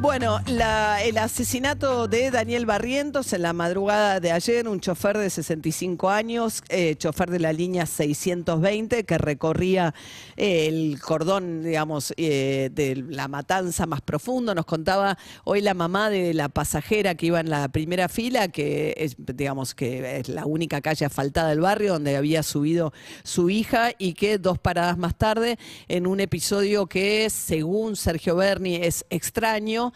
Bueno, la- el asesinato de Daniel Barrientos en la madrugada de ayer, un chofer de 65 años, eh, chofer de la línea 620 que recorría eh, el cordón, digamos, eh, de la matanza más profundo. Nos contaba hoy la mamá de la pasajera que iba en la primera fila, que es, digamos, que es la única calle asfaltada del barrio donde había subido su hija y que dos paradas más tarde, en un episodio que, según Sergio Berni, es extraño.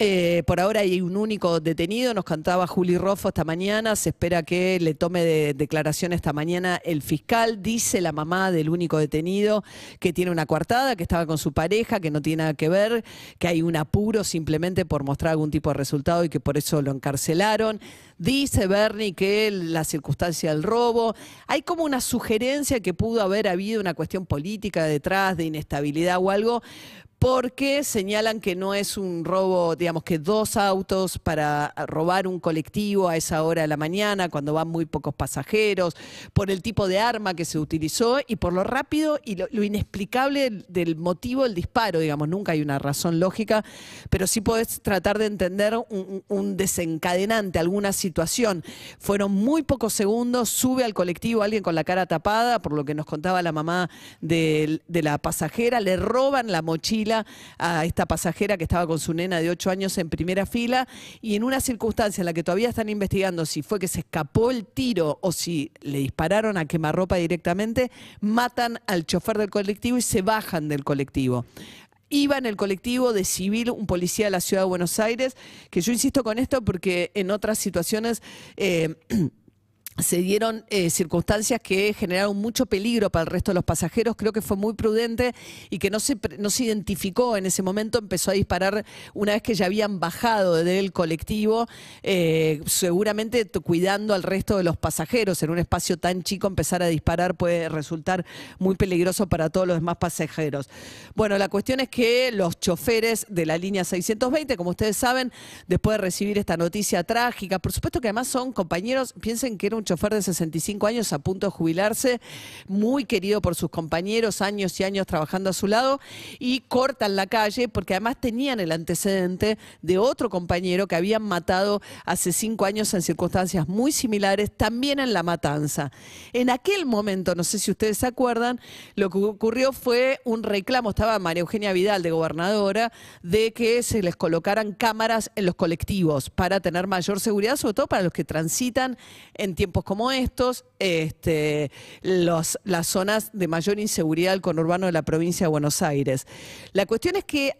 Eh, por ahora hay un único detenido, nos cantaba Juli Roffo esta mañana, se espera que le tome de declaración esta mañana el fiscal, dice la mamá del único detenido que tiene una coartada, que estaba con su pareja, que no tiene nada que ver, que hay un apuro simplemente por mostrar algún tipo de resultado y que por eso lo encarcelaron. Dice Bernie que la circunstancia del robo, hay como una sugerencia que pudo haber habido una cuestión política detrás, de inestabilidad o algo, porque señalan que no es un robo, digamos que dos autos para robar un colectivo a esa hora de la mañana, cuando van muy pocos pasajeros, por el tipo de arma que se utilizó y por lo rápido y lo, inexplicable del motivo del disparo, digamos, nunca hay una razón lógica, pero sí podés tratar de entender un, desencadenante, alguna situación. Fueron muy pocos segundos, sube al colectivo alguien con la cara tapada, por lo que nos contaba la mamá de la pasajera, le roban la mochila a esta pasajera que estaba con su nena de 8 años en primera fila y en una circunstancia en la que todavía están investigando si fue que se escapó el tiro o si le dispararon a quemarropa directamente, matan al chofer del colectivo y se bajan del colectivo. Iba en el colectivo de civil un policía de la ciudad de Buenos Aires, que yo insisto con esto porque en otras situaciones... eh, se dieron eh, circunstancias que generaron mucho peligro para el resto de los pasajeros. Creo que fue muy prudente y que no se, no se identificó en ese momento. Empezó a disparar una vez que ya habían bajado del colectivo, eh, seguramente cuidando al resto de los pasajeros. En un espacio tan chico empezar a disparar puede resultar muy peligroso para todos los demás pasajeros. Bueno, la cuestión es que los choferes de la línea 620, como ustedes saben, después de recibir esta noticia trágica, por supuesto que además son compañeros, piensen que era un chofer de 65 años a punto de jubilarse, muy querido por sus compañeros, años y años trabajando a su lado, y cortan la calle porque además tenían el antecedente de otro compañero que habían matado hace cinco años en circunstancias muy similares, también en la matanza. En aquel momento, no sé si ustedes se acuerdan, lo que ocurrió fue un reclamo, estaba María Eugenia Vidal de gobernadora, de que se les colocaran cámaras en los colectivos para tener mayor seguridad, sobre todo para los que transitan en tiempos como estos, este, los, las zonas de mayor inseguridad del conurbano de la provincia de Buenos Aires. La cuestión es que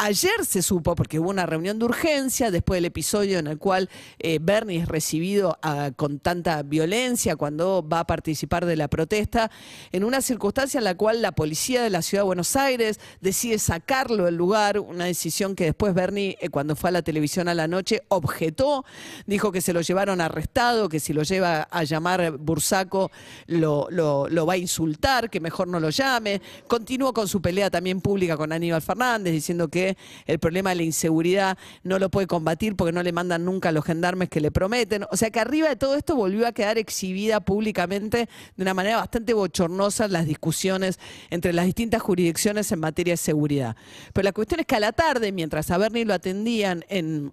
Ayer se supo, porque hubo una reunión de urgencia después del episodio en el cual eh, Bernie es recibido ah, con tanta violencia cuando va a participar de la protesta, en una circunstancia en la cual la policía de la ciudad de Buenos Aires decide sacarlo del lugar, una decisión que después Bernie, eh, cuando fue a la televisión a la noche, objetó, dijo que se lo llevaron arrestado, que si lo lleva a llamar Bursaco lo, lo- lo va a insultar, que mejor no lo llame. Continuó con su pelea también pública con Aníbal Fernández, diciendo que el problema de la inseguridad no lo puede combatir porque no le mandan nunca a los gendarmes que le prometen. O sea que arriba de todo esto volvió a quedar exhibida públicamente de una manera bastante bochornosa las discusiones entre las distintas jurisdicciones en materia de seguridad. Pero la cuestión es que a la tarde, mientras a Bernie lo atendían en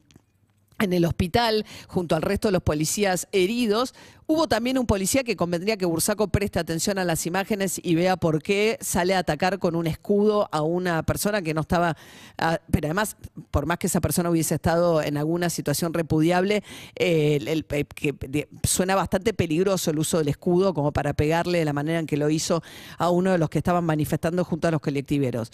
en el hospital junto al resto de los policías heridos. Hubo también un policía que convendría que Bursaco preste atención a las imágenes y vea por qué sale a atacar con un escudo a una persona que no estaba, ah, pero además, por más que esa persona hubiese estado en alguna situación repudiable, eh, eh, que suena bastante peligroso el uso del escudo como para pegarle de la manera en que lo hizo a uno de los que estaban manifestando junto a los colectiveros.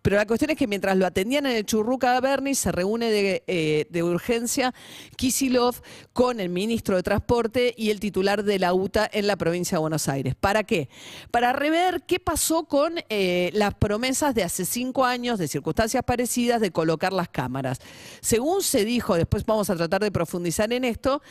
Pero la cuestión es que mientras lo atendían en el Churruca Berni, se reúne de, eh, de urgencia Kisilov con el ministro de Transporte y el titular de la UTA en la provincia de Buenos Aires. ¿Para qué? Para rever qué pasó con eh, las promesas de hace cinco años, de circunstancias parecidas, de colocar las cámaras. Según se dijo, después vamos a tratar de profundizar en esto,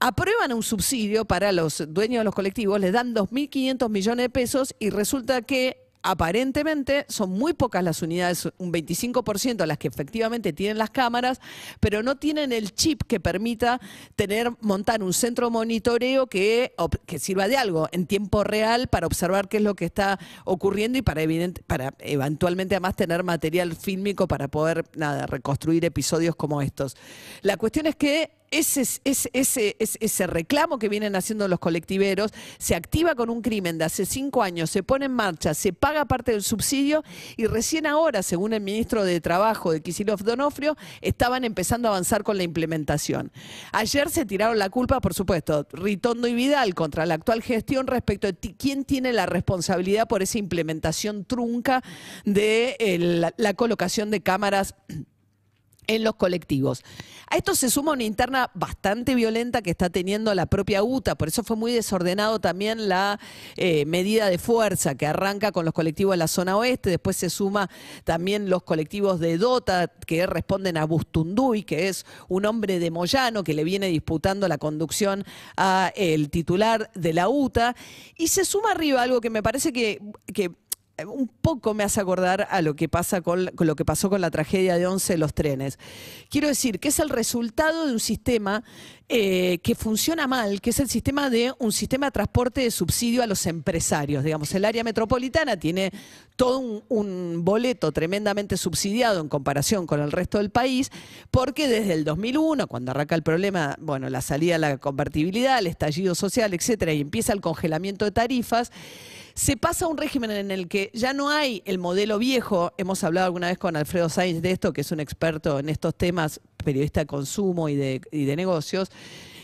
aprueban un subsidio para los dueños de los colectivos, les dan 2.500 millones de pesos y resulta que aparentemente son muy pocas las unidades, un 25% las que efectivamente tienen las cámaras, pero no tienen el chip que permita tener, montar un centro monitoreo que, que sirva de algo en tiempo real para observar qué es lo que está ocurriendo y para, evidente, para eventualmente además tener material fílmico para poder nada, reconstruir episodios como estos. La cuestión es que ese, ese, reclamo que vienen haciendo los colectiveros se activa con un crimen de hace cinco años, se pone en marcha, se paga parte del subsidio y recién ahora, según el ministro de Trabajo de Kisilov Donofrio, estaban empezando a avanzar con la implementación. Ayer se tiraron la culpa, por supuesto, Ritondo y Vidal contra la actual gestión respecto de quién tiene la responsabilidad por esa implementación trunca de la colocación de cámaras en los colectivos. A esto se suma una interna bastante violenta que está teniendo la propia UTA, por eso fue muy desordenado también la eh, medida de fuerza que arranca con los colectivos de la zona oeste, después se suma también los colectivos de Dota que responden a Bustunduy, que es un hombre de Moyano que le viene disputando la conducción a el titular de la UTA, y se suma arriba algo que me parece que un poco me hace acordar a lo que pasa con, lo que pasó con la tragedia de 11 los trenes. Quiero decir que es el resultado de un sistema eh, que funciona mal, que es el sistema de un sistema de transporte de subsidio a los empresarios. Digamos, el área metropolitana tiene todo un, un boleto tremendamente subsidiado en comparación con el resto del país, porque desde el 2001, cuando arranca el problema, bueno, la salida de la convertibilidad, el estallido social, etcétera, y empieza el congelamiento de tarifas, se pasa a un régimen en el que ya no hay el modelo viejo. Hemos hablado alguna vez con Alfredo Sainz de esto, que es un experto en estos temas, periodista de consumo y de, y de negocios,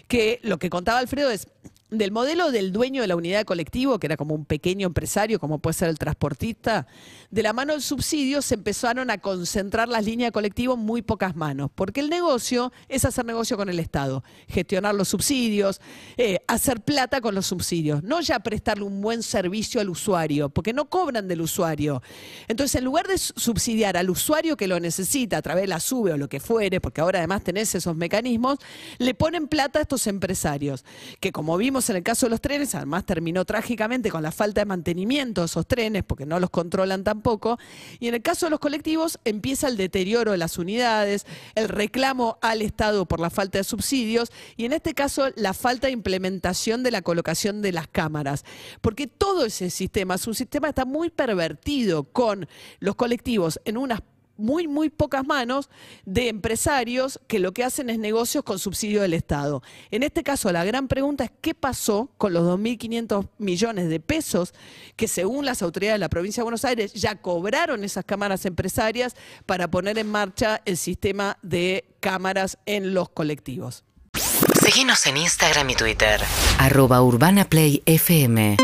que lo que contaba Alfredo es del modelo del dueño de la unidad de colectivo, que era como un pequeño empresario, como puede ser el transportista, de la mano del subsidio se empezaron a concentrar las líneas de colectivo en muy pocas manos, porque el negocio es hacer negocio con el Estado, gestionar los subsidios, eh, hacer plata con los subsidios, no ya prestarle un buen servicio al usuario, porque no cobran del usuario. Entonces, en lugar de subsidiar al usuario que lo necesita a través de la SUBE o lo que fuere, porque ahora además tenés esos mecanismos, le ponen plata a estos empresarios, que como vimos en el caso de los trenes, además terminó trágicamente con la falta de mantenimiento de esos trenes, porque no los controlan tampoco. Y en el caso de los colectivos, empieza el deterioro de las unidades, el reclamo al Estado por la falta de subsidios y en este caso la falta de implementación de la colocación de las cámaras. Porque todo ese sistema es un sistema que está muy pervertido con los colectivos en unas muy, muy pocas manos de empresarios que lo que hacen es negocios con subsidio del Estado. En este caso, la gran pregunta es qué pasó con los 2.500 millones de pesos que según las autoridades de la provincia de Buenos Aires ya cobraron esas cámaras empresarias para poner en marcha el sistema de cámaras en los colectivos. Síguenos en Instagram y Twitter. Arroba Urbana Play FM.